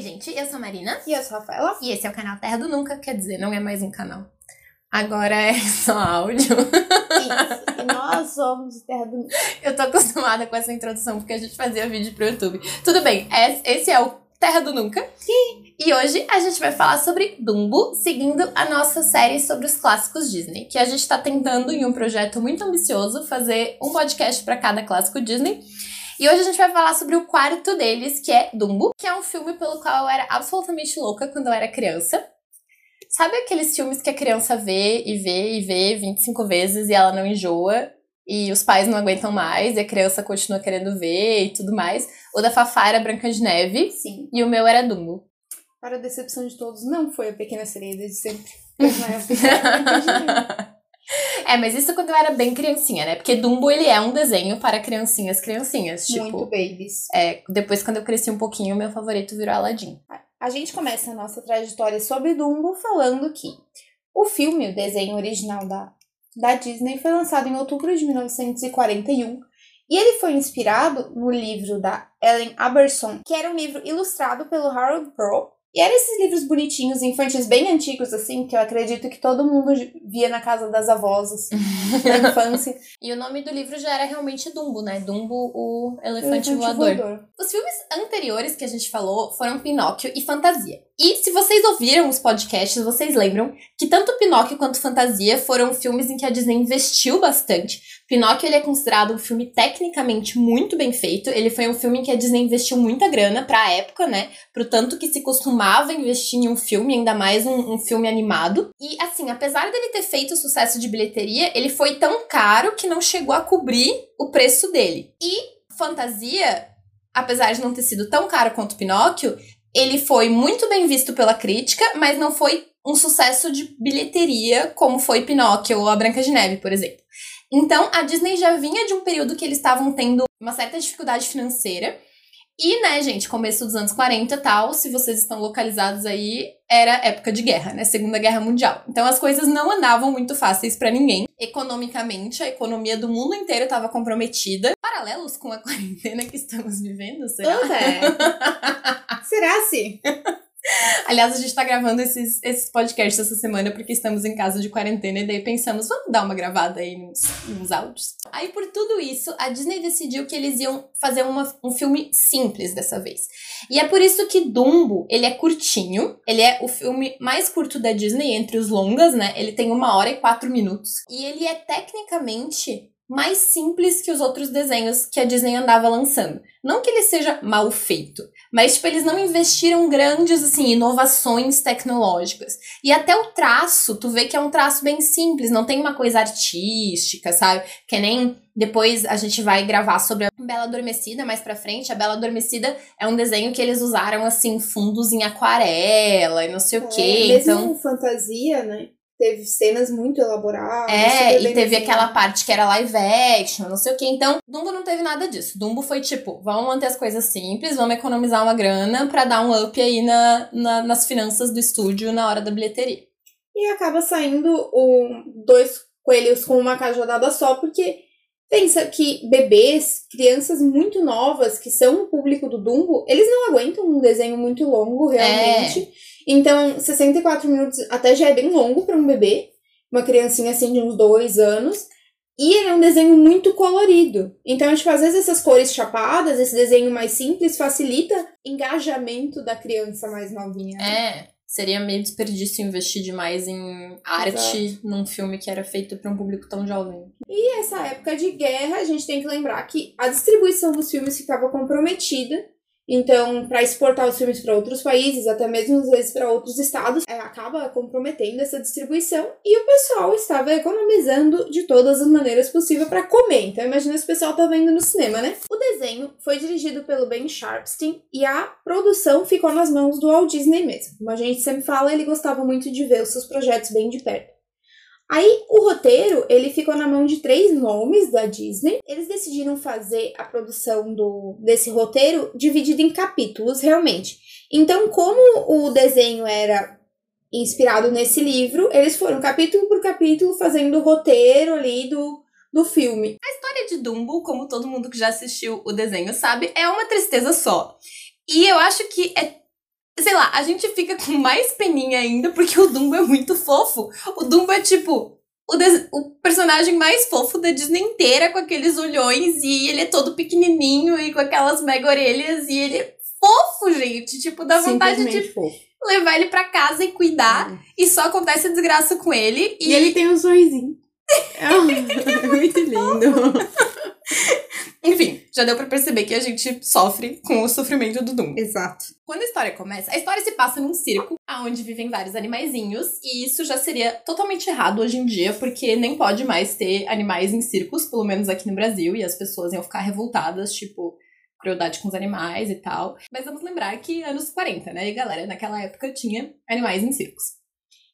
Oi, gente, eu sou a Marina. E eu sou a Rafaela. E esse é o canal Terra do Nunca, quer dizer, não é mais um canal. Agora é só áudio. Isso. E nós somos Terra do Nunca. Eu tô acostumada com essa introdução porque a gente fazia vídeo pro YouTube. Tudo bem, é- esse é o Terra do Nunca. E hoje a gente vai falar sobre Dumbo, seguindo a nossa série sobre os clássicos Disney, que a gente tá tentando em um projeto muito ambicioso fazer um podcast para cada clássico Disney. E hoje a gente vai falar sobre o quarto deles, que é Dumbo, que é um filme pelo qual eu era absolutamente louca quando eu era criança. Sabe aqueles filmes que a criança vê e vê e vê 25 vezes e ela não enjoa? E os pais não aguentam mais e a criança continua querendo ver e tudo mais. O da Fafá era Branca de Neve Sim. e o meu era Dumbo. Para a decepção de todos, não foi a Pequena Sereia desde sempre. Pois não é a Pequena Sereia. É, mas isso quando eu era bem criancinha, né? Porque Dumbo, ele é um desenho para criancinhas, criancinhas. Tipo, Muito babies. é, depois quando eu cresci um pouquinho, meu favorito virou Aladdin. A gente começa a nossa trajetória sobre Dumbo falando que o filme, o desenho original da, da Disney, foi lançado em outubro de 1941 e ele foi inspirado no livro da Ellen Aberson, que era um livro ilustrado pelo Harold Pearl. E eram esses livros bonitinhos, infantis, bem antigos, assim, que eu acredito que todo mundo via na casa das avós, assim, na infância. E o nome do livro já era realmente Dumbo, né? Dumbo, o elefante, Elefante voador. voador. Os filmes anteriores que a gente falou foram Pinóquio e Fantasia. E se vocês ouviram os podcasts, vocês lembram que tanto Pinóquio quanto Fantasia foram filmes em que a Disney investiu bastante. Pinóquio ele é considerado um filme tecnicamente muito bem feito. Ele foi um filme em que a Disney investiu muita grana pra época, né? Pro tanto que se costumava investir em um filme, ainda mais um, um filme animado. E assim, apesar dele ter feito sucesso de bilheteria, ele foi tão caro que não chegou a cobrir o preço dele. E Fantasia, apesar de não ter sido tão caro quanto Pinóquio, ele foi muito bem visto pela crítica, mas não foi um sucesso de bilheteria como foi Pinóquio ou A Branca de Neve, por exemplo. Então, a Disney já vinha de um período que eles estavam tendo uma certa dificuldade financeira. E, né, gente, começo dos anos 40 e tal, se vocês estão localizados aí, era época de guerra, né? Segunda Guerra Mundial. Então as coisas não andavam muito fáceis pra ninguém. Economicamente, a economia do mundo inteiro estava comprometida. Paralelos com a quarentena que estamos vivendo, será? É. Será sim? Aliás, a gente tá gravando esses, esses podcasts essa semana porque estamos em casa de quarentena e daí pensamos, vamos dar uma gravada aí nos, nos áudios. Aí, por tudo isso, a Disney decidiu que eles iam fazer uma, um filme simples dessa vez. E é por isso que Dumbo, ele é curtinho, ele é o filme mais curto da Disney entre os longas, né? Ele tem uma hora e quatro minutos. E ele é tecnicamente mais simples que os outros desenhos que a Disney andava lançando. Não que ele seja mal feito, mas, tipo, eles não investiram grandes, assim, inovações tecnológicas. E até o traço, tu vê que é um traço bem simples, não tem uma coisa artística, sabe? Que nem depois a gente vai gravar sobre a Bela Adormecida mais pra frente. A Bela Adormecida é um desenho que eles usaram, assim, fundos em aquarela e não sei o quê. É, mesmo Então. fantasia, né? Teve cenas muito elaboradas. É, e teve aquela parte que era live action, não sei o que. Então, Dumbo não teve nada disso. Dumbo foi tipo, vamos manter as coisas simples, vamos economizar uma grana pra dar um up aí na, na- nas finanças do estúdio na hora da bilheteria. E acaba saindo um, dois coelhos com uma cajadada só, porque pensa que bebês, crianças muito novas, que são o público do Dumbo, eles não aguentam um desenho muito longo, realmente. Então, 64 minutos até já é bem longo para um bebê, uma criancinha assim de uns dois anos. E ele é um desenho muito colorido. Então, tipo, às vezes essas cores chapadas, esse desenho mais simples, facilita engajamento da criança mais novinha. né? É, seria meio desperdício investir demais em arte num filme que era feito pra um público tão jovem. E essa época de guerra, a gente tem que lembrar que a distribuição dos filmes ficava comprometida. Então, para exportar os filmes para outros países, até mesmo às vezes para outros estados, é, acaba comprometendo essa distribuição e o pessoal estava economizando de todas as maneiras possíveis para comer. Então, imagina se o pessoal tá vendo no cinema, né? O desenho foi dirigido pelo Ben Sharpstein e a produção ficou nas mãos do Walt Disney mesmo. Como a gente sempre fala, ele gostava muito de ver os seus projetos bem de perto. Aí o roteiro, ele ficou na mão de três nomes da Disney. Eles decidiram fazer a produção do desse roteiro dividido em capítulos, realmente. Então, como o desenho era inspirado nesse livro, eles foram capítulo por capítulo fazendo o roteiro ali do, do filme. A história de Dumbo, como todo mundo que já assistiu o desenho sabe, é uma tristeza só. E eu acho que é sei lá, a gente fica com mais peninha ainda porque o Dumbo é muito fofo. O Dumbo é tipo o, o, personagem mais fofo da Disney inteira, com aqueles olhões, e ele é todo pequenininho e com aquelas mega orelhas, e ele é fofo, gente. Tipo, dá vontade de fofo. levar ele pra casa e cuidar, e só acontece a desgraça com ele. E, e ele tem um sorrisinho. é muito lindo. Já deu para perceber que a gente sofre com o sofrimento do Dumbo. Exato. Quando a história começa, a história se passa num circo, onde vivem vários animaizinhos, e isso já seria totalmente errado hoje em dia, porque nem pode mais ter animais em circos, pelo menos aqui no Brasil, e as pessoas iam ficar revoltadas, tipo, crueldade com os animais e tal. Mas vamos lembrar que anos 40, né? E galera, naquela época tinha animais em circos.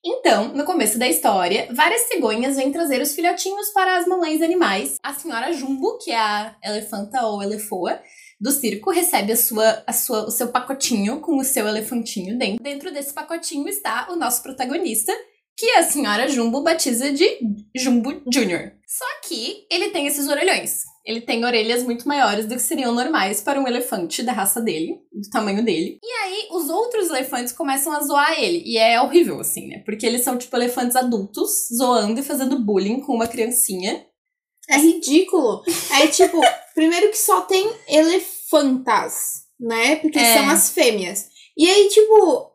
Então, no começo da história, várias cegonhas vêm trazer os filhotinhos para as mamães animais. A senhora Jumbo, que é a elefanta ou elefoa do circo, recebe a sua, a sua, o seu pacotinho com o seu elefantinho dentro. Dentro desse pacotinho está o nosso protagonista, que a senhora Jumbo batiza de Jumbo Jr. Só que ele tem esses orelhões. Ele tem orelhas muito maiores do que seriam normais para um elefante da raça dele, do tamanho dele. E aí, os outros elefantes começam a zoar ele. E é horrível, assim, né? Porque eles são, tipo, elefantes adultos, zoando e fazendo bullying com uma criancinha. É ridículo. É tipo, primeiro que só tem elefantas, né? Porque é. são as fêmeas. E aí, tipo,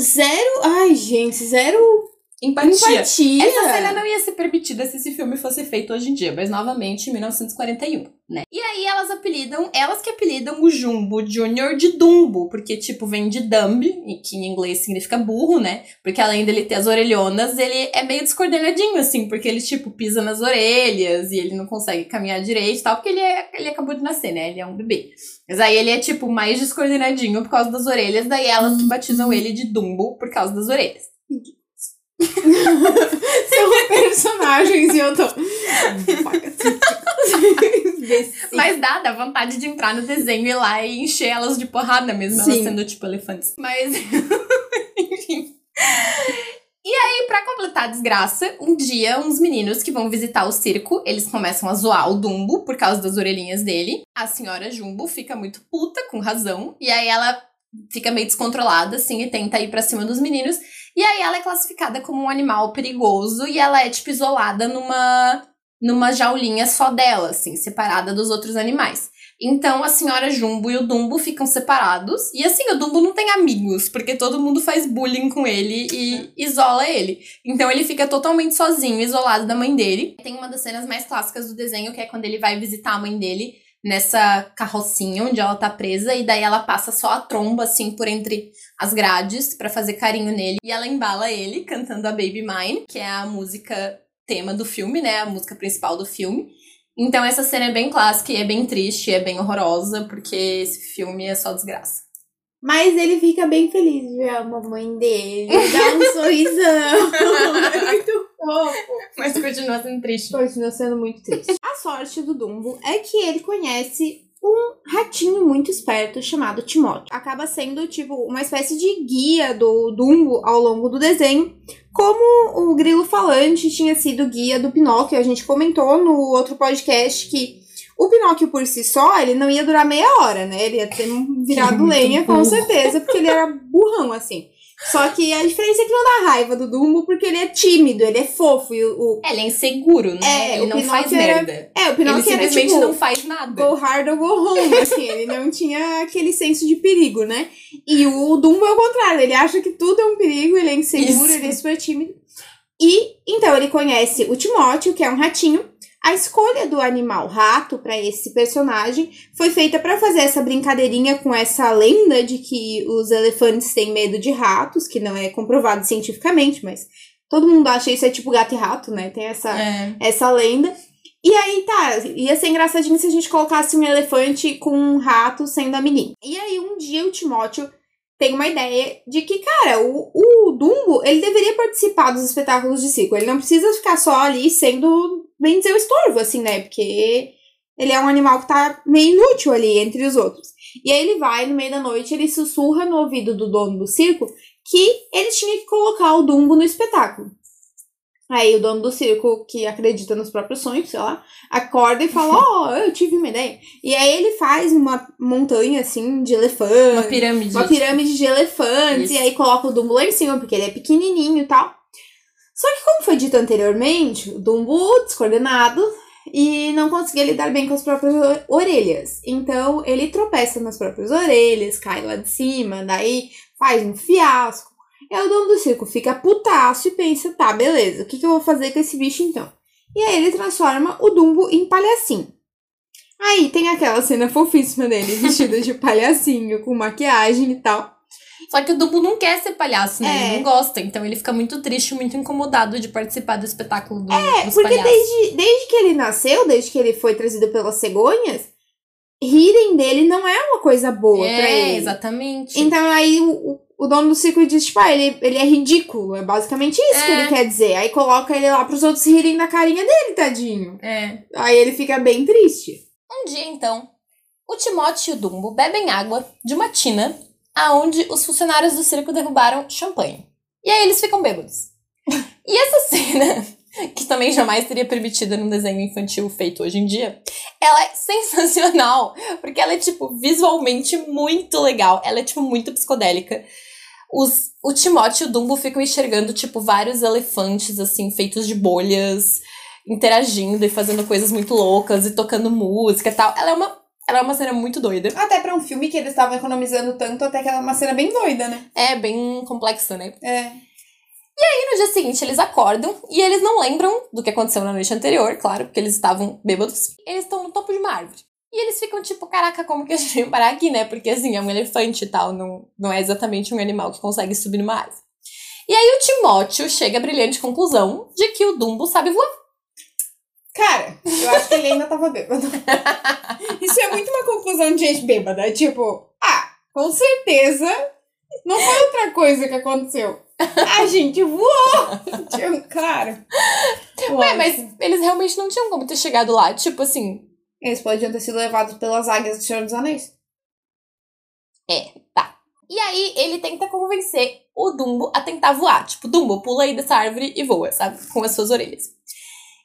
zero. Ai, gente, zero Empatia. Empatia. Essa cena não ia ser permitida se esse filme fosse feito hoje em dia, mas novamente em 1941, né? E aí elas apelidam, elas que apelidam o Jumbo Junior de Dumbo, porque tipo vem de Dumb, que em inglês significa burro, né? Porque além dele ter as orelhonas, ele é meio descoordenadinho assim, porque ele tipo pisa nas orelhas e ele não consegue caminhar direito e tal, porque ele, é, ele acabou de nascer, né? Ele é um bebê. Mas aí ele é tipo mais descoordenadinho por causa das orelhas, daí elas que batizam ele de Dumbo por causa das orelhas. São personagens e eu tô. Mas dá, dá vontade de entrar no desenho e lá e encher elas de porrada mesmo, Sim. elas sendo tipo elefantes. Mas. Enfim. E aí, para completar a desgraça, um dia, uns meninos que vão visitar o circo, eles começam a zoar o Dumbo por causa das orelhinhas dele. A senhora Jumbo fica muito puta, com razão, e aí ela fica meio descontrolada, assim, e tenta ir para cima dos meninos. E aí ela é classificada como um animal perigoso e ela é, tipo, isolada numa, numa jaulinha só dela, assim, separada dos outros animais. Então a senhora Jumbo e o Dumbo ficam separados. E assim, o Dumbo não tem amigos, porque todo mundo faz bullying com ele e isola ele. Então ele fica totalmente sozinho, isolado da mãe dele. Tem uma das cenas mais clássicas do desenho, que é quando ele vai visitar a mãe dele nessa carrocinha onde ela tá presa e daí ela passa só a tromba assim por entre as grades para fazer carinho nele e ela embala ele cantando a Baby Mine, que é a música tema do filme, né, a música principal do filme. Então essa cena é bem clássica e é bem triste, é bem horrorosa, porque esse filme é só desgraça. Mas ele fica bem feliz de ver a mamãe dele, dá um sorrisão. é muito fofo. Mas continua sendo triste. Continua sendo muito triste. A sorte do Dumbo é que ele conhece um ratinho muito esperto chamado Timóteo. Acaba sendo, tipo, uma espécie de guia do Dumbo ao longo do desenho, como o grilo falante tinha sido guia do Pinóquio. A gente comentou no outro podcast que o Pinóquio por si só, ele não ia durar meia hora, né? Ele ia ter virado lenha, com certeza, porque ele era burrão, assim. Só que a diferença é que não dá raiva do Dumbo porque ele é tímido, ele é fofo. E o, o... É, ele é inseguro, né? É, ele não faz era... merda. É, o Pinóquio ele simplesmente era, tipo, não faz nada. Go hard or go home, assim. ele não tinha aquele senso de perigo, né? E o Dumbo é o contrário, ele acha que tudo é um perigo, ele é inseguro, Isso. ele é super tímido. E, então, ele conhece o Timóteo, que é um ratinho, a escolha do animal rato para esse personagem foi feita para fazer essa brincadeirinha com essa lenda de que os elefantes têm medo de ratos, que não é comprovado cientificamente, mas todo mundo acha isso é tipo gato e rato, né? Tem essa, é. essa lenda. E aí, tá, ia ser engraçadinho se a gente colocasse um elefante com um rato sendo a menina. E aí, um dia o Timóteo tem uma ideia de que, cara, o, o Dumbo, ele deveria participar dos espetáculos de circo. Ele não precisa ficar só ali sendo bem dizer, o estorvo, assim, né? Porque ele é um animal que tá meio inútil ali entre os outros. E aí ele vai, no meio da noite, ele sussurra no ouvido do dono do circo que ele tinha que colocar o Dumbo no espetáculo. Aí o dono do circo, que acredita nos próprios sonhos, sei lá, acorda e fala: Ó, oh, eu tive uma ideia. E aí ele faz uma montanha assim de elefantes. Uma pirâmide. Uma pirâmide de elefantes. Isso. E aí coloca o Dumbo lá em cima, porque ele é pequenininho e tal. Só que, como foi dito anteriormente, o Dumbo, descoordenado, e não conseguia lidar bem com as próprias orelhas. Então ele tropeça nas próprias orelhas, cai lá de cima, daí faz um fiasco. E aí o dono do circo fica putaço e pensa, tá, beleza, o que, que eu vou fazer com esse bicho então? E aí ele transforma o Dumbo em palhacinho. Aí tem aquela cena fofíssima dele, vestido de palhacinho, com maquiagem e tal. Só que o Dumbo não quer ser palhaço, né? É. Ele não gosta. Então ele fica muito triste, muito incomodado de participar do espetáculo do, É, dos porque palhaços. desde, desde que ele nasceu, desde que ele foi trazido pelas cegonhas, rirem dele não é uma coisa boa pra É, ele. exatamente. Então aí o, o, dono do circo diz, tipo, ah, ele, ele é ridículo. É basicamente isso que É. ele quer dizer. Aí coloca ele lá pros outros rirem da carinha dele, tadinho. É. Aí ele fica bem triste. Um dia, então, o Timóteo e o Dumbo bebem água de uma tina aonde os funcionários do circo derrubaram champanhe. E aí eles ficam bêbados. E essa cena, que também jamais seria permitida num desenho infantil feito hoje em dia, ela é sensacional, porque ela é, tipo, visualmente muito legal. Ela é, tipo, muito psicodélica. Os, o Timóteo e o Dumbo ficam enxergando, tipo, vários elefantes, assim, feitos de bolhas, interagindo e fazendo coisas muito loucas e tocando música e tal. Ela é uma, ela é uma cena muito doida. Até pra um filme que eles estavam economizando tanto, até que ela é uma cena bem doida, né? É bem complexa, né? É. E no dia seguinte eles acordam e eles não lembram do que aconteceu na noite anterior, claro, porque eles estavam bêbados. Eles estão no topo de uma árvore. E eles ficam tipo, caraca, como que a gente veio parar aqui, né? Porque assim, é um elefante e tal, não, não é exatamente um animal que consegue subir numa árvore. E aí o Timóteo chega à brilhante conclusão de que o Dumbo sabe voar. Cara, eu acho que ele ainda tava bêbado. Isso é muito uma conclusão de gente bêbada. Tipo, ah, com certeza não foi outra coisa que aconteceu. A gente voou! Tipo, claro. Ué, mas eles realmente não tinham como ter chegado lá. Tipo assim, Eles podiam ter sido levados pelas águias do Senhor dos Anéis. E aí ele tenta convencer o Dumbo a tentar voar. Tipo, Dumbo, pula aí dessa árvore e voa, sabe? Com as suas orelhas.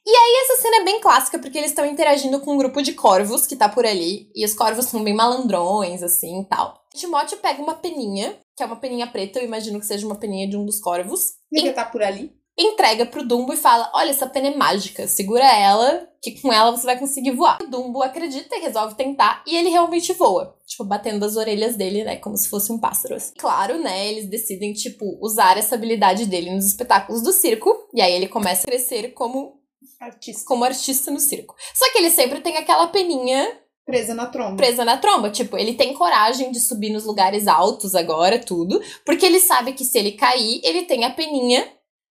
E aí essa cena é bem clássica, porque eles estão interagindo com um grupo de corvos que tá por ali. E os corvos são bem malandrões, assim, e tal. Timóteo pega uma peninha, que é uma peninha preta, eu imagino que seja uma peninha de um dos corvos. Devia estar por ali. Entrega pro Dumbo e fala, olha, essa pena é mágica, segura ela, que com ela você vai conseguir voar. O Dumbo acredita e resolve tentar, e ele realmente voa. Tipo, batendo as orelhas dele, né, como se fosse um pássaro. assim. Claro, né, eles decidem, tipo, usar essa habilidade dele nos espetáculos do circo, e aí ele começa a crescer como, Artista. como artista no circo. Só que ele sempre tem aquela peninha Presa na tromba. presa na tromba. Tipo, ele tem coragem de subir nos lugares altos agora, tudo, porque ele sabe que se ele cair, ele tem a peninha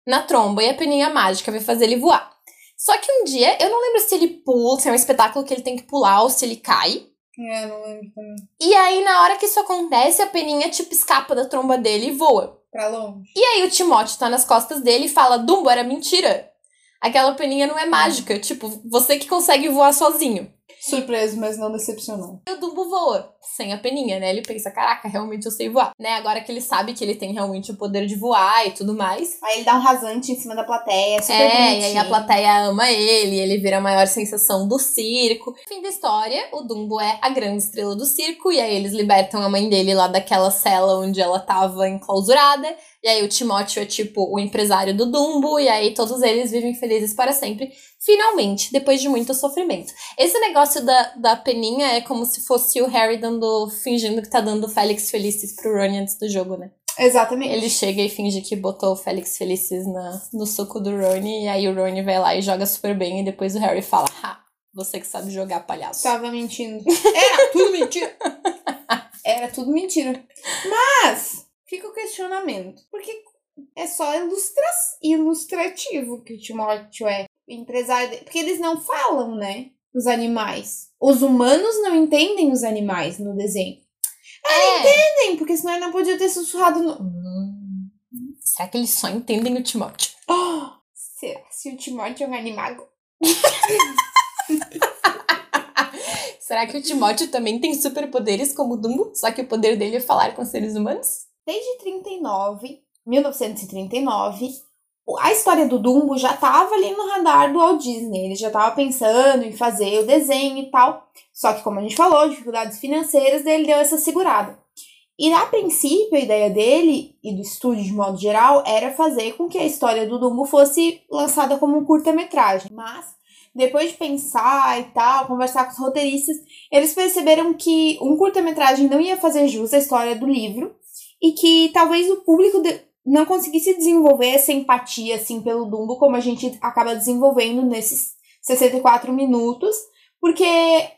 na tromba e a peninha mágica vai fazer ele voar. Só que um dia, eu não lembro se ele pula, se é um espetáculo que ele tem que pular ou se ele cai. É, não lembro também. E aí, na hora que isso acontece, a peninha, tipo, escapa da tromba dele e voa. Pra longe. E aí o Timóteo tá nas costas dele e fala: Dumbo, era mentira. Aquela peninha não é mágica. Tipo, você que consegue voar sozinho. Surpreso, mas não decepcionou. E o Dumbo voa, sem a peninha, né? Ele pensa, caraca, realmente eu sei voar. Né? Agora que ele sabe que ele tem realmente o poder de voar e tudo mais. Aí ele dá um rasante em cima da plateia, super é, bonitinho. e aí a plateia ama ele, ele vira a maior sensação do circo. Fim da história, o Dumbo é a grande estrela do circo, e aí eles libertam a mãe dele lá daquela cela onde ela tava enclausurada. E aí o Timóteo é tipo o empresário do Dumbo, e aí todos eles vivem felizes para sempre. Finalmente, depois de muito sofrimento. Esse negócio da, da peninha é como se fosse o Harry dando, fingindo que tá dando Félix Felicis pro Ron antes do jogo, né? Exatamente. Ele chega e finge que botou o Félix Felicis na, no suco do Rony, e aí o Rony vai lá e joga super bem, e depois o Harry fala, ha, você que sabe jogar palhaço. Tava mentindo. Era tudo mentira. Era tudo mentira. Mas, fica o questionamento. Porque é só ilustra ilustrativo que o Timóteo é empresário. Porque eles não falam, né? Os animais. Os humanos não entendem os animais no desenho. É. Entendem, porque senão ele não podia ter sussurrado no. Hum, será que eles só entendem o Timóteo? Oh, será se o Timóteo é um animago? Será que o Timóteo também tem superpoderes como o Dumbo? Só que o poder dele é falar com seres humanos? Desde 39, 1939, a história do Dumbo já tava ali no radar do Walt Disney. Ele já tava pensando em fazer o desenho e tal. Só que, como a gente falou, dificuldades financeiras, dele deu essa segurada. E a princípio, a ideia dele e do estúdio de modo geral era fazer com que a história do Dumbo fosse lançada como um curta-metragem. Mas, depois de pensar e tal, conversar com os roteiristas, eles perceberam que um curta-metragem não ia fazer jus à história do livro e que talvez o público não conseguisse desenvolver essa empatia assim pelo Dumbo como a gente acaba desenvolvendo nesses 64 minutos, porque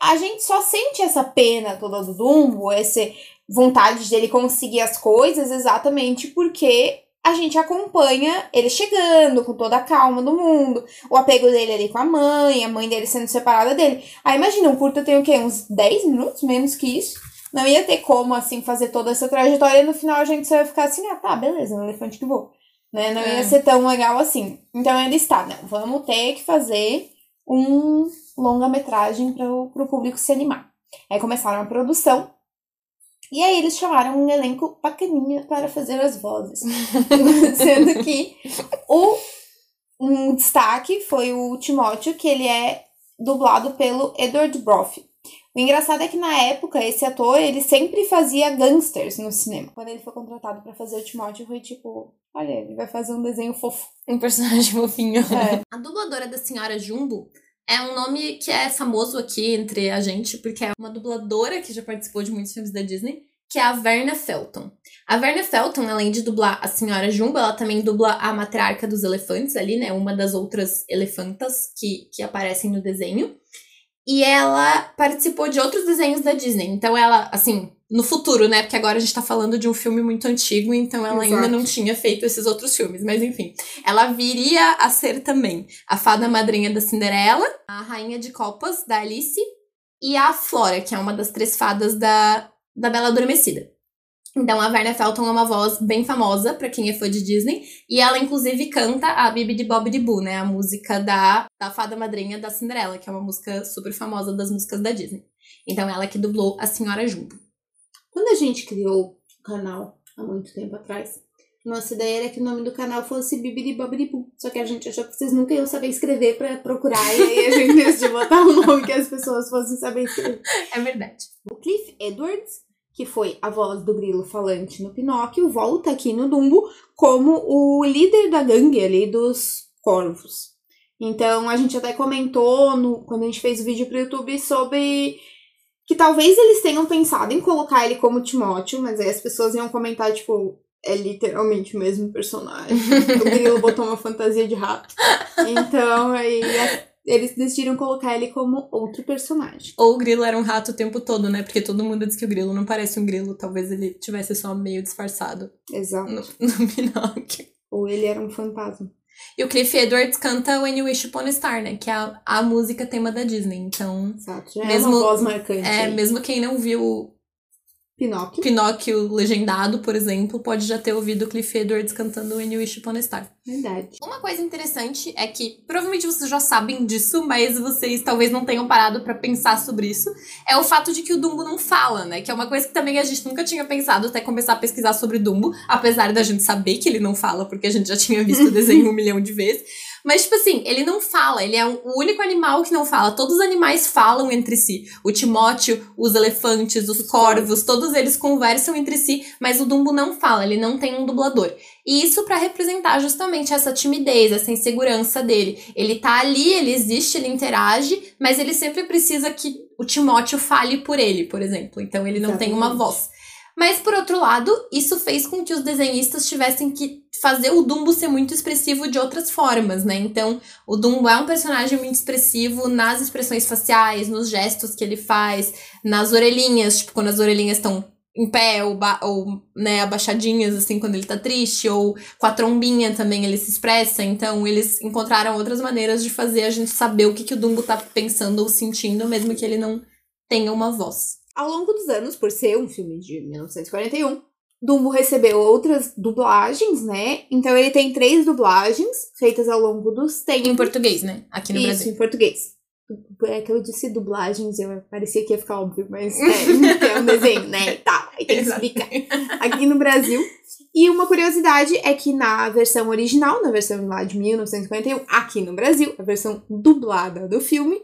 a gente só sente essa pena toda do Dumbo, essa vontade dele conseguir as coisas exatamente porque a gente acompanha ele chegando com toda a calma do mundo, o apego dele ali com a mãe, a mãe dele sendo separada dele. Aí imagina, um curta tem o quê? Uns 10 minutos, menos que isso. Não ia ter como, assim, fazer toda essa trajetória e no final a gente só ia ficar assim, ah, tá, beleza, um elefante que voa. Né? Não é. ia ser tão legal assim. Então ele está, não, vamos ter que fazer um longa-metragem para o público se animar. Aí começaram a produção. E aí eles chamaram um elenco bacaninha para fazer as vozes. Sendo que o um destaque foi o Timóteo, que ele é dublado pelo Edward Broff. O engraçado é que na época, esse ator, ele sempre fazia gangsters no cinema. Quando ele foi contratado para fazer o Timóteo, foi tipo, olha, ele vai fazer um desenho fofo. Um personagem fofinho. É. A dubladora da Senhora Jumbo é um nome que é famoso aqui entre a gente, porque é uma dubladora que já participou de muitos filmes da Disney, que é a Verna Felton. A Verna Felton, além de dublar a Senhora Jumbo, ela também dubla a matriarca dos elefantes ali, né? Uma das outras elefantas que, que aparecem no desenho. E ela participou de outros desenhos da Disney. Então ela, assim, no futuro, né? Porque agora a gente tá falando de um filme muito antigo, então ela Exato. ainda não tinha feito esses outros filmes. Mas enfim, ela viria a ser também a fada madrinha da Cinderela, a rainha de copas da Alice e a Flora, que é uma das três fadas da, da Bela Adormecida. Então, a Verna Felton é uma voz bem famosa para quem é fã de Disney. E ela, inclusive, canta a Bibi de Bob de Boo, né? A música da, da fada madrinha da Cinderela, que é uma música super famosa das músicas da Disney. Então, ela que dublou a Senhora Jumbo. Quando a gente criou o canal, há muito tempo atrás, nossa ideia era que o nome do canal fosse Bibi de Bob de Boo. Só que a gente achou que vocês nunca iam saber escrever para procurar. E aí a gente decidiu botar um nome que as pessoas fossem saber escrever. É verdade. O Cliff Edwards que foi a voz do grilo falante no Pinóquio, volta aqui no Dumbo como o líder da gangue ali dos corvos. Então a gente até comentou no, quando a gente fez o vídeo pro YouTube sobre que talvez eles tenham pensado em colocar ele como Timóteo, mas aí as pessoas iam comentar, tipo, é literalmente o mesmo personagem. o grilo botou uma fantasia de rato. Então aí eles decidiram colocar ele como outro personagem. Ou o grilo era um rato o tempo todo, né? Porque todo mundo diz que o grilo não parece um grilo. Talvez ele tivesse só meio disfarçado. Exato. No, no Pinóquio. Ou ele era um fantasma. E o Cliff Edwards canta When You Wish Upon a Star, né? Que é a, a música tema da Disney. Então. Exato. Já mesmo, é uma voz marcante. É, aí. mesmo quem não viu Pinóquio. Pinóquio legendado, por exemplo, pode já ter ouvido Cliff Edwards cantando When You Wish Upon a Star. Verdade. Uma coisa interessante é que, provavelmente vocês já sabem disso, mas vocês talvez não tenham parado para pensar sobre isso, é o fato de que o Dumbo não fala, né? Que é uma coisa que também a gente nunca tinha pensado até começar a pesquisar sobre Dumbo, apesar da gente saber que ele não fala, porque a gente já tinha visto o desenho um milhão de vezes. Mas, tipo assim, ele não fala, ele é o único animal que não fala. Todos os animais falam entre si. O Timóteo, os elefantes, os corvos, todos eles conversam entre si, mas o Dumbo não fala, ele não tem um dublador. E isso para representar justamente essa timidez, essa insegurança dele. Ele tá ali, ele existe, ele interage, mas ele sempre precisa que o Timóteo fale por ele, por exemplo. Então ele não Exatamente. tem uma voz. Mas, por outro lado, isso fez com que os desenhistas tivessem que fazer o Dumbo ser muito expressivo de outras formas, né? Então, o Dumbo é um personagem muito expressivo nas expressões faciais, nos gestos que ele faz, nas orelhinhas, tipo, quando as orelhinhas estão em pé ou, ou né, abaixadinhas, assim, quando ele tá triste, ou com a trombinha também ele se expressa. Então, eles encontraram outras maneiras de fazer a gente saber o que, que o Dumbo tá pensando ou sentindo, mesmo que ele não tenha uma voz. Ao longo dos anos, por ser um filme de 1941, Dumbo recebeu outras dublagens, né? Então ele tem três dublagens feitas ao longo dos tempos. Em português, né? Aqui no Isso, Brasil. em português. É que eu disse dublagens, eu parecia que ia ficar óbvio, mas é, é um desenho, né? Tá, aí tem que explicar. Aqui no Brasil. E uma curiosidade é que na versão original, na versão lá de 1951, aqui no Brasil, a versão dublada do filme,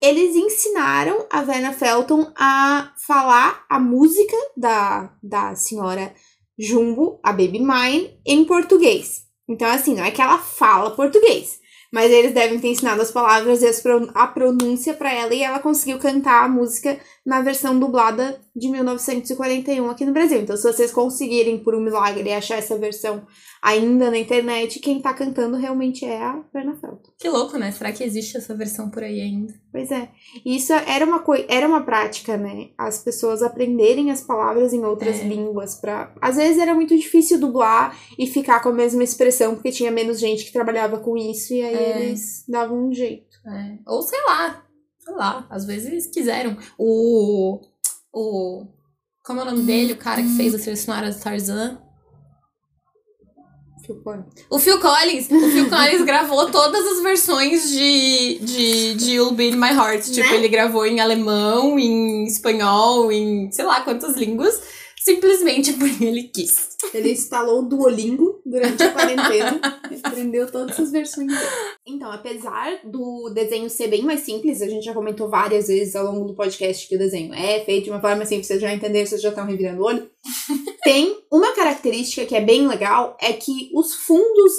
eles ensinaram a Verna Felton a falar a música da, da senhora Jumbo, a Baby Mine, em português. Então, assim, não é que ela fala português, mas eles devem ter ensinado as palavras e a pronúncia para ela e ela conseguiu cantar a música na versão dublada de 1941 aqui no Brasil. Então, se vocês conseguirem, por um milagre, achar essa versão ainda na internet, quem tá cantando realmente é a Verna Felton. Que louco, né? Será que existe essa versão por aí ainda? Pois é. Isso era uma, era uma prática, né? As pessoas aprenderem as palavras em outras é. línguas para Às vezes era muito difícil dublar e ficar com a mesma expressão, porque tinha menos gente que trabalhava com isso, e aí é. eles davam um jeito. É. Ou sei lá, sei lá, às vezes quiseram. O. O. Como é o nome dele? O cara que fez a trilha sonora do Tarzan. O Phil Collins, o Phil Collins gravou todas as versões de, de, de You'll Be In My Heart. Tipo, né? ele gravou em alemão, em espanhol, em sei lá quantas línguas simplesmente porque ele quis. Ele instalou o Duolingo durante a quarentena e aprendeu todas as versões dele. Então, apesar do desenho ser bem mais simples, a gente já comentou várias vezes ao longo do podcast que o desenho é feito de uma forma simples, vocês já entenderam, vocês já estão revirando o olho. Tem uma característica que é bem legal, é que os fundos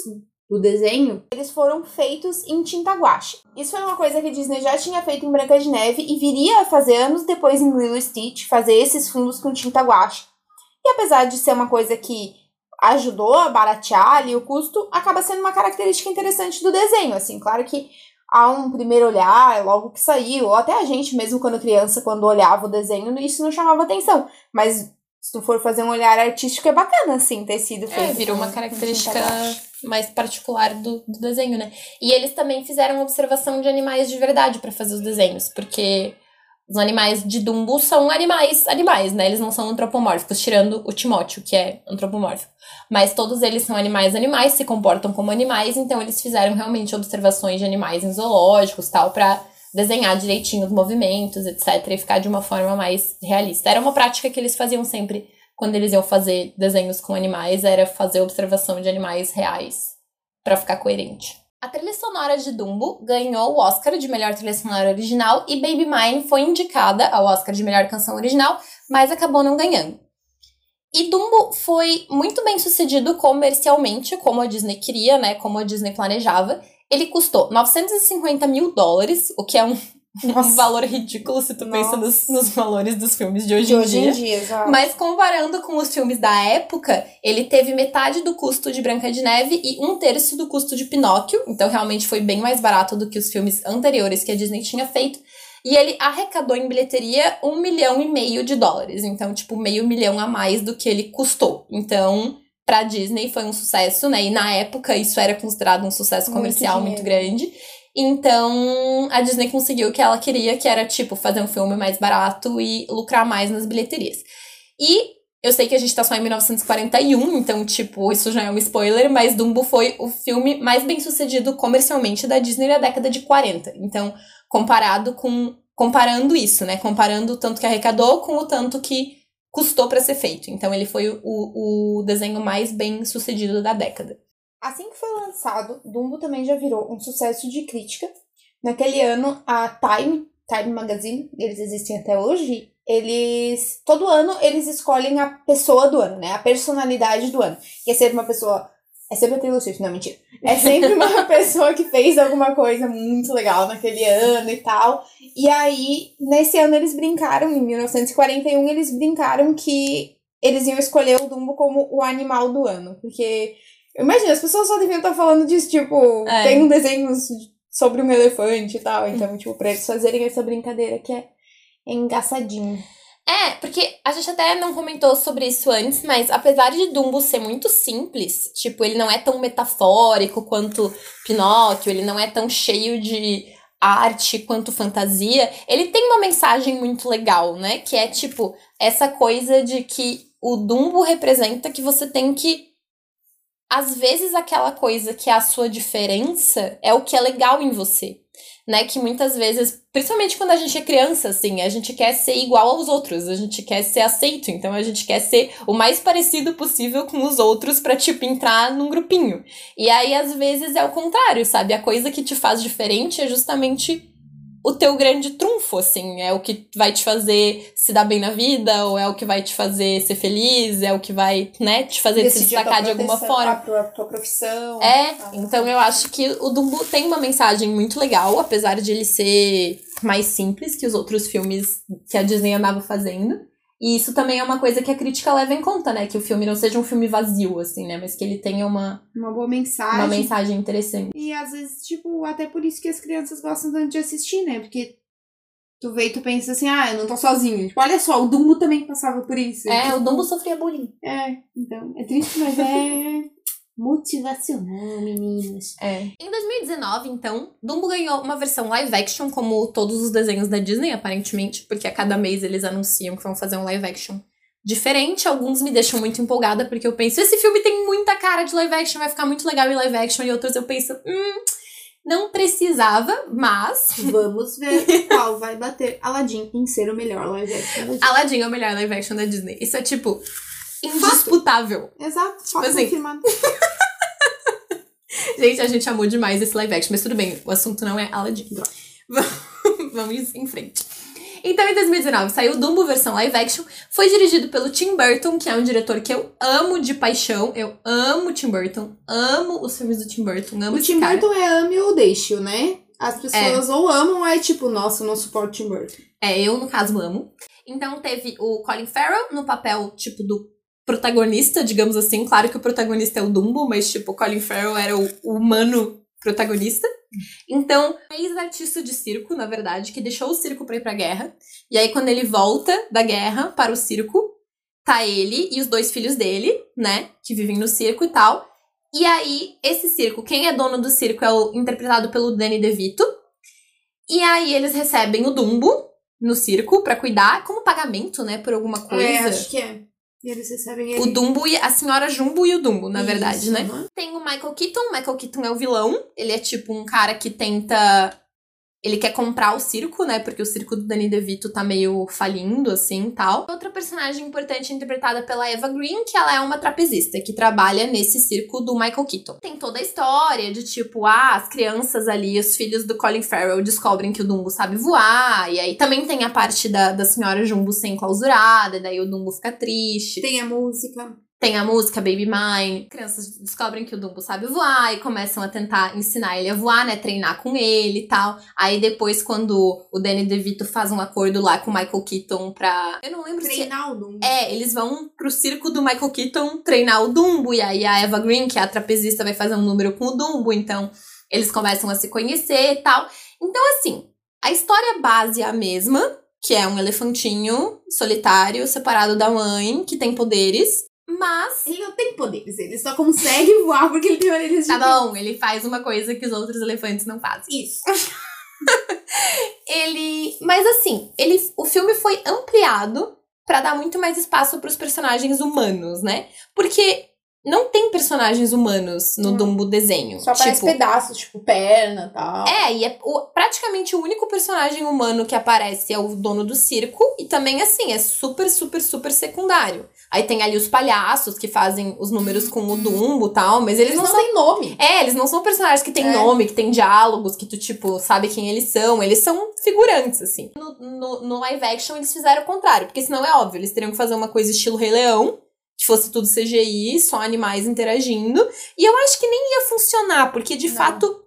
do desenho, eles foram feitos em tinta guache. Isso foi uma coisa que a Disney já tinha feito em Branca de Neve e viria a fazer anos depois em Lilo Stitch, fazer esses fundos com tinta guache. E apesar de ser uma coisa que ajudou a baratear ali o custo, acaba sendo uma característica interessante do desenho, assim, claro que a um primeiro olhar, logo que saiu, ou até a gente mesmo quando criança, quando olhava o desenho, isso não chamava atenção, mas se tu for fazer um olhar artístico, é bacana, assim, ter sido é, feito. É, virou uma característica mais particular do, do desenho, né? E eles também fizeram observação de animais de verdade para fazer os desenhos, porque os animais de Dumbo são animais, animais, né? Eles não são antropomórficos, tirando o Timóteo, que é antropomórfico. Mas todos eles são animais, animais, se comportam como animais, então eles fizeram realmente observações de animais em zoológicos, tal, para desenhar direitinho os movimentos, etc, e ficar de uma forma mais realista. Era uma prática que eles faziam sempre quando eles iam fazer desenhos com animais, era fazer observação de animais reais para ficar coerente. A trilha sonora de Dumbo ganhou o Oscar de melhor trilha sonora original e Baby Mine foi indicada ao Oscar de melhor canção original, mas acabou não ganhando. E Dumbo foi muito bem sucedido comercialmente, como a Disney queria, né? Como a Disney planejava. Ele custou 950 mil dólares, o que é um nossa. Um valor ridículo se tu Nossa. pensa nos, nos, valores dos filmes de hoje de em hoje dia. Em dia exato. Mas comparando com os filmes da época, ele teve metade do custo de Branca de Neve e um terço do custo de Pinóquio. Então realmente foi bem mais barato do que os filmes anteriores que a Disney tinha feito. E ele arrecadou em bilheteria um milhão e meio de dólares. Então, tipo, meio milhão a mais do que ele custou. Então, pra Disney foi um sucesso, né? E na época isso era considerado um sucesso comercial muito, muito grande. Então, a Disney conseguiu o que ela queria, que era, tipo, fazer um filme mais barato e lucrar mais nas bilheterias. E eu sei que a gente tá só em 1941, então, tipo, isso já é um spoiler, mas Dumbo foi o filme mais bem sucedido comercialmente da Disney na década de 40. Então, comparado com. Comparando isso, né? Comparando o tanto que arrecadou com o tanto que custou para ser feito. Então, ele foi o, o desenho mais bem sucedido da década. Assim que foi lançado, Dumbo também já virou um sucesso de crítica. Naquele ano, a Time, Time Magazine, eles existem até hoje, eles todo ano eles escolhem a pessoa do ano, né? A personalidade do ano. E é sempre uma pessoa é sempre a Taylor Swift, não, mentira. É sempre uma pessoa que fez alguma coisa muito legal naquele ano e tal. E aí, nesse ano eles brincaram, em 1941, eles brincaram que eles iam escolher o Dumbo como o animal do ano. Porque Imagina, as pessoas só deviam estar falando disso, tipo, é. tem um desenho sobre um elefante e tal. Então, tipo, pra eles fazerem essa brincadeira que é engraçadinho. É, porque a gente até não comentou sobre isso antes, mas apesar de Dumbo ser muito simples, tipo, ele não é tão metafórico quanto Pinóquio, ele não é tão cheio de arte quanto fantasia, ele tem uma mensagem muito legal, né? Que é tipo, essa coisa de que o Dumbo representa que você tem que às vezes aquela coisa que é a sua diferença é o que é legal em você. né, que muitas vezes, principalmente quando a gente é criança, assim, a gente quer ser igual aos outros, a gente quer ser aceito, então a gente quer ser o mais parecido possível com os outros pra, tipo, entrar num grupinho. E aí, às vezes, é o contrário, sabe? A coisa que te faz diferente é justamente o teu grande trunfo, assim. É o que vai te fazer se dar bem na vida, ou é o que vai te fazer ser feliz, é o que vai, né, te fazer se destacar de alguma forma. A tua profissão. É, então eu acho que o Dumbo tem uma mensagem muito legal, apesar de ele ser mais simples que os outros filmes que a Disney andava fazendo. E isso também é uma coisa que a crítica leva em conta, né? Que o filme não seja um filme vazio, assim, né? Mas que ele tenha uma... Uma boa mensagem. Uma mensagem interessante. E às vezes, tipo, até por isso que as crianças gostam tanto de assistir, né? Porque tu vê e tu pensa assim, ah, eu não tô sozinho. Tipo, olha só, o Dumbo também passava por isso. É, o Dumbo sofria bullying. É, então, é triste, mas é motivacional, meninas. É. Em 2019, então, Dumbo ganhou uma versão live action, como todos os desenhos da Disney, aparentemente, porque a cada mês eles anunciam que vão fazer um live action diferente. Alguns me deixam muito empolgada, porque eu penso, esse filme tem muita cara de live action, vai ficar muito legal em live action, e outros eu penso, hum. Não precisava, mas. Vamos ver qual vai bater Aladdin em ser o melhor live action da Disney. Aladdin é o melhor live action da Disney. Isso é tipo indisputável. Exato, Tipo assim, confirmado. Gente, a gente amou demais esse live action, mas tudo bem, o assunto não é Aladdin. Vamos em frente. Então, em 2019, saiu Dumbo versão live action. Foi dirigido pelo Tim Burton, que é um diretor que eu amo de paixão. Eu amo Tim Burton, amo os filmes do Tim Burton, amo O Tim cara. Burton é ame ou deixe, né? As pessoas ou amam ou é tipo, nossa, eu não suporto Tim Burton. É, eu, no caso, amo. Então, teve o Colin Farrell no papel, tipo, do protagonista, digamos assim. Claro que o protagonista é o Dumbo, mas, tipo, Colin Farrell era o, o humano protagonista. Então, ex-artista de circo, na verdade, que deixou o circo pra ir pra guerra. E aí, quando ele volta da guerra para o circo, tá ele e os dois filhos dele, né? Que vivem no circo e tal. E aí, esse circo, quem é dono do circo é o interpretado pelo Danny DeVito. E aí, eles recebem o Dumbo no circo pra cuidar, como pagamento, né? Por alguma coisa. É, acho que é. E eles recebem ele. O Dumbo e a senhora Jumbo e o Dumbo, na Isso, verdade, né? aham. Tem o Michael Keaton. O Michael Keaton é o vilão. Ele é tipo um cara que tenta. Ele quer comprar o circo, né? Porque o circo do Danny DeVito tá meio falindo, assim tal. Outra personagem importante interpretada pela Eva Green, que ela é uma trapezista que trabalha nesse circo do Michael Keaton. Tem toda a história de tipo, ah, as crianças ali, os filhos do Colin Farrell descobrem que o Dumbo sabe voar. E aí também tem a parte da, da senhora Jumbo ser enclausurada, e daí o Dumbo fica triste. Tem a música. Tem a música Baby Mine. Crianças descobrem que o Dumbo sabe voar e começam a tentar ensinar ele a voar, né? Treinar com ele e tal. Aí depois, quando o Danny DeVito faz um acordo lá com o Michael Keaton pra. Eu não lembro se. Treinar o Dumbo. É, eles vão pro circo do Michael Keaton treinar o Dumbo. E aí a Eva Green, que é a trapezista, vai fazer um número com o Dumbo. Então eles começam a se conhecer e tal. Então, assim, a história base é a mesma. Que é um elefantinho solitário, separado da mãe, que tem poderes. Mas Ele não tem poderes, ele só consegue voar porque ele tem orelhas Tá de bom, ele faz uma coisa que os outros elefantes não fazem. Isso. Ele. Mas assim, ele, o filme foi ampliado pra dar muito mais espaço pros personagens humanos, né? Porque não tem personagens humanos no Hum. Dumbo desenho. Só aparece tipo, pedaços, tipo perna e tal. É, e é o- praticamente o único personagem humano que aparece é o dono do circo, e também, assim, é super, super, super secundário. Aí tem ali os palhaços que fazem os números com o Dumbo e tal, mas eles, Eles não, não são. têm nome. É, eles não são personagens que têm É. nome, que têm diálogos, que tu, tipo, sabe quem eles são. Eles são figurantes, assim. No, no, no live action, eles fizeram o contrário, porque senão é óbvio, eles teriam que fazer uma coisa estilo Rei Leão, que fosse tudo CGI, só animais interagindo. E eu acho que nem ia funcionar, porque de Não. fato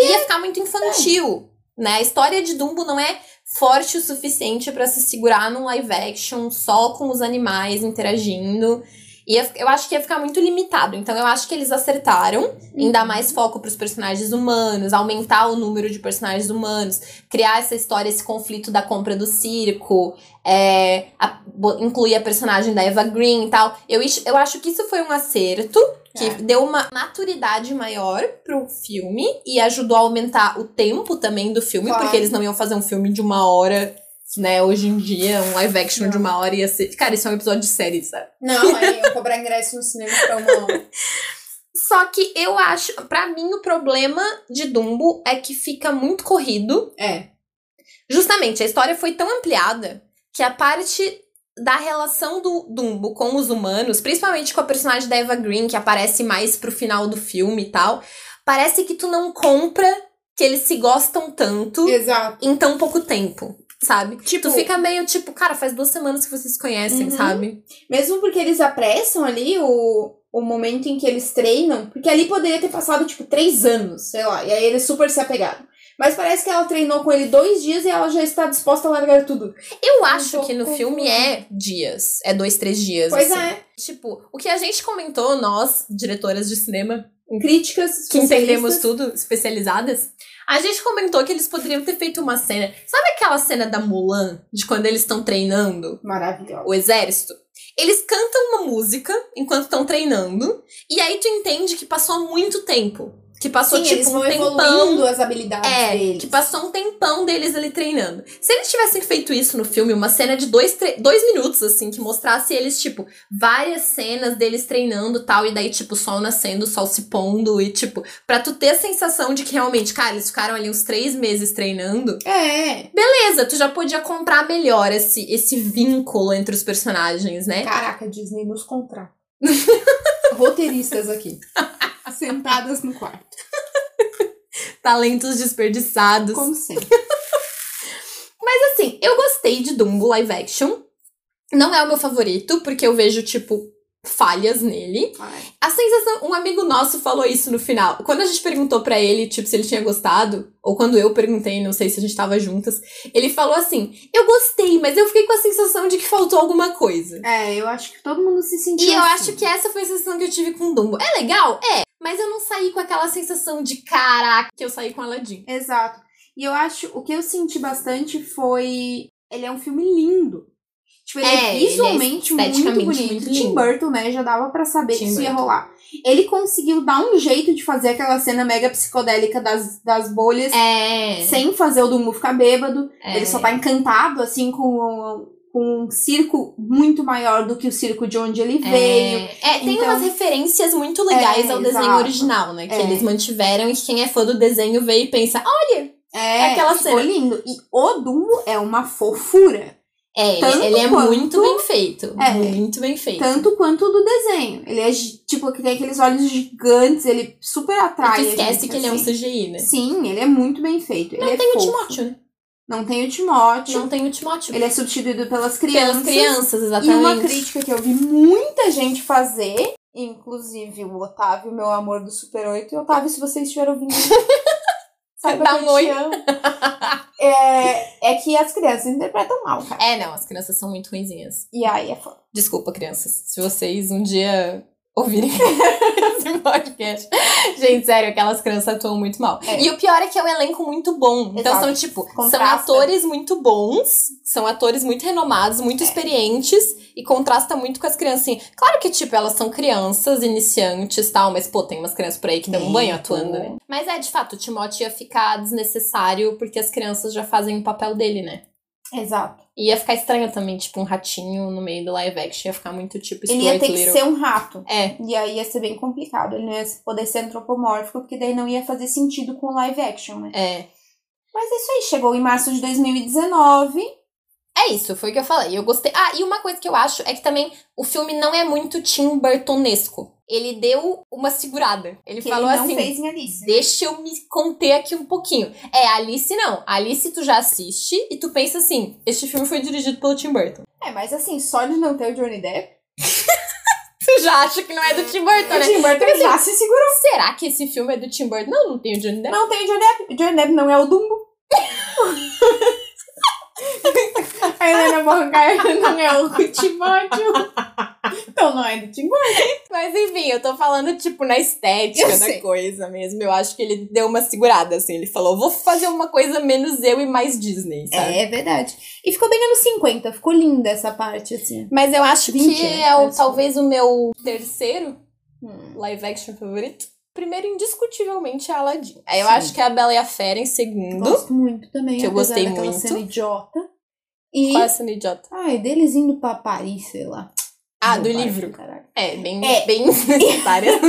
ia ficar muito infantil. Né? A história de Dumbo não é forte o suficiente pra se segurar num live action só com os animais interagindo. Ia, eu acho que ia ficar muito limitado. Então eu acho que eles acertaram em dar mais foco pros personagens humanos, aumentar o número de personagens humanos, criar essa história, esse conflito da compra do circo, é, a- incluir a personagem da Eva Green e tal. Eu, eu acho que isso foi um acerto, que É. deu uma maturidade maior pro filme e ajudou a aumentar o tempo também do filme, Claro. porque eles não iam fazer um filme de uma hora. Né, hoje em dia, um live action de Não. uma hora ia ser. Cara, isso é um episódio de série, sabe? Não, aí eu cobrar ingresso no cinema pra uma hora. Só que eu acho, pra mim, o problema de Dumbo é que fica muito corrido. É. Justamente, a história foi tão ampliada que a parte da relação do Dumbo com os humanos, principalmente com a personagem da Eva Green, que aparece mais pro final do filme e tal, parece que tu não compra que eles se gostam tanto Exato. em tão pouco tempo, sabe? Tipo- tu fica meio tipo, cara, faz duas semanas que vocês se conhecem, Uhum. sabe? Mesmo porque eles apressam ali o, o momento em que eles treinam, porque ali poderia ter passado, tipo, três anos, sei lá, e aí eles super se apegaram. Mas parece que ela treinou com ele dois dias e ela já está disposta a largar tudo. Eu acho pouco que no filme é dias, é dois, três dias. Pois assim. é. Tipo, o que a gente comentou, nós, diretoras de cinema, Críticas, que entendemos tudo, especializadas, a gente comentou que eles poderiam ter feito uma cena. Sabe aquela cena da Mulan, de quando eles estão treinando Maravilhosa. o exército? Eles cantam uma música enquanto estão treinando, e aí tu entende que passou muito tempo. Que passou, Sim, tipo, eles um tempão. as habilidades É, deles. que passou um tempão deles ali treinando. Se eles tivessem feito isso no filme, uma cena de dois, dois minutos, assim, que mostrasse eles, tipo, várias cenas deles treinando tal, e daí, tipo, sol nascendo, sol se pondo, e, tipo, pra tu ter a sensação de que realmente, cara, eles ficaram ali uns três meses treinando. É, Beleza, tu já podia comprar melhor esse, esse vínculo entre os personagens, né? caraca, Disney nos contrata. Roteiristas aqui. Sentadas no quarto. Talentos desperdiçados. Como sempre. Mas assim, eu gostei de Dumbo live action. Não é o meu favorito, porque eu vejo, tipo, falhas nele. Ai. A sensação, um amigo nosso falou isso no final. Quando a gente perguntou pra ele, tipo, se ele tinha gostado, ou quando eu perguntei, não sei se a gente tava juntas, ele falou assim: "Eu gostei, mas eu fiquei com a sensação de que faltou alguma coisa". É, eu acho que todo mundo se sentiu E eu assim. acho que essa foi a sensação que eu tive com Dumbo. É legal? É, mas eu não saí com aquela sensação de caraca que eu saí com Aladdin. Exato. E eu acho, o que eu senti bastante foi. Ele é um filme lindo. Tipo, ele É, é, ele é visualmente muito bonito. muito Tim. Burton, né? Já dava pra saber Tim que isso ia rolar. Ele conseguiu dar um jeito de fazer aquela cena mega psicodélica das, das bolhas. É. Sem fazer o Dumbo ficar bêbado. é. Ele só tá encantado, assim, com, com um circo muito maior do que o circo de onde ele veio. É, tem Então- umas referências muito legais É, ao desenho exato. original, né? Que É. eles mantiveram e que quem é fã do desenho vê e pensa, olha, É, aquela ficou cena. lindo. E o Dumbo é uma fofura. é, Tanto ele, é quanto- muito bem feito. É. Muito bem feito. Tanto quanto o do desenho. Ele é, tipo, que tem aqueles olhos gigantes, ele super E atrai. tu esquece gente, que ele é um assim. CGI, né? Sim, ele é muito bem feito. Não ele tem é o. Timóteo, né? Não tem o Timóteo. Não tem o Timóteo. Ele é substituído pelas crianças. Pelas crianças, E exatamente. uma crítica que eu vi muita gente fazer, inclusive o Otávio, meu amor do Super 8. E Otávio, se você estiver ouvindo, saiba Dá que. É, é que as crianças interpretam mal, cara. É, não, as crianças são muito ruinzinhas. E aí é foda. Desculpa, crianças, se vocês um dia ouvirem esse podcast. Gente, sério, aquelas crianças atuam muito mal. É. E o pior é que é um elenco muito bom. Então Exato. são, tipo, são Contrasta. atores muito bons, são atores muito renomados, muito É. experientes e contrasta muito com as criancinhas. Claro que, tipo, elas são crianças, iniciantes e tal, mas, pô, tem umas crianças por aí que dão um banho atuando, né? Mas é, de fato, o Timóteo ia ficar desnecessário porque as crianças já fazem o papel dele, né? Exato. E ia ficar estranho também, tipo, um ratinho no meio do live action. Ia ficar muito tipo Ele ia ter que Little. ser um rato. É, E aí ia ser bem complicado. Ele não ia poder ser antropomórfico, porque daí não ia fazer sentido com o live action, né? é. Mas é isso aí. Chegou em março de 2019. É isso, foi o que eu falei. Eu gostei. Ah, e uma coisa que eu acho é que também o filme não é muito Tim Burtonesco. Ele deu uma segurada. Ele Que falou ele não assim: fez em Alice. né? deixa eu me conter aqui um pouquinho. É, Alice não. Alice tu já assiste e tu pensa assim: este filme foi dirigido pelo Tim Burton. É, mas assim, só de não ter o Johnny Depp, Tu já acha que não é do Tim Burton, o né? Tim Burton Porque, já se segurou. Será que esse filme é do Tim Burton? Não, não tem o Johnny Depp. Não tem o Johnny Depp. O Johnny Depp não é o Dumbo. Helena Bonham não é o Timóteo. Então não é do Tim Burton. Mas enfim, eu tô falando, tipo, na estética Eu da sei. coisa mesmo. Eu acho que ele deu uma segurada, assim. Ele falou, vou fazer uma coisa menos eu e mais Disney, sabe? É verdade. E ficou bem anos 50. Ficou linda essa parte, assim. Mas eu acho 20, que né? é o, talvez o meu terceiro Hum. live action favorito. Primeiro, indiscutivelmente, é Aladdin. Aí eu Sim. acho que é a Bela e a Fera em segundo. Gosto muito também. Que eu gostei muito. cena idiota. E. É essa idiota? Ai, deles indo pra Paris, sei lá. Ah, do Não, livro. Caralho. É, bem, É. bem necessária.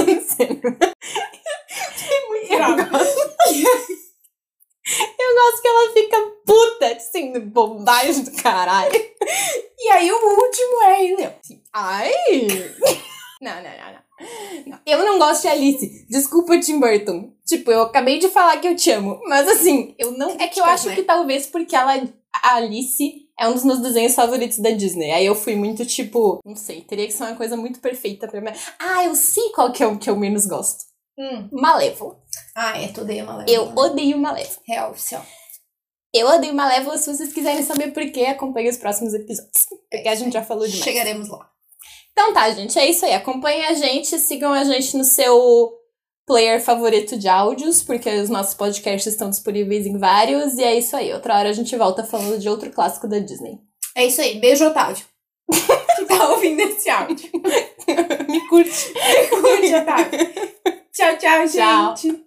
Brava. Eu gosto que ela fica puta, assim, bobagem do caralho. E aí o último é Leão. Ai! Não, não, não, não, não. Eu não gosto de Alice. Desculpa, Tim Burton. Tipo, eu acabei de falar que eu te amo. Mas assim, eu não. É que eu acho né? que talvez porque ela. A Alice é um dos meus desenhos favoritos da Disney. Aí eu fui muito, tipo, não sei, teria que ser uma coisa muito perfeita pra mim. Ah, eu sei qual que é o que eu menos gosto. Hum. Malévola. Ah, é, tu odeia Malévola. Eu odeio Malévola. Real, oficial. Eu odeio Malévola. Se vocês quiserem saber por quê, acompanhe os próximos episódios. Porque a gente já falou demais. Chegaremos lá. Então tá, gente, é isso aí. Acompanhem a gente, sigam a gente no seu player favorito de áudios, porque os nossos podcasts estão disponíveis em vários. E é isso aí. Outra hora a gente volta falando de outro clássico da Disney. É isso aí. Beijo, Otávio. que tá ouvindo esse áudio. Me curte. Curte, Otávio. Tchau, tchau, Tchau. gente.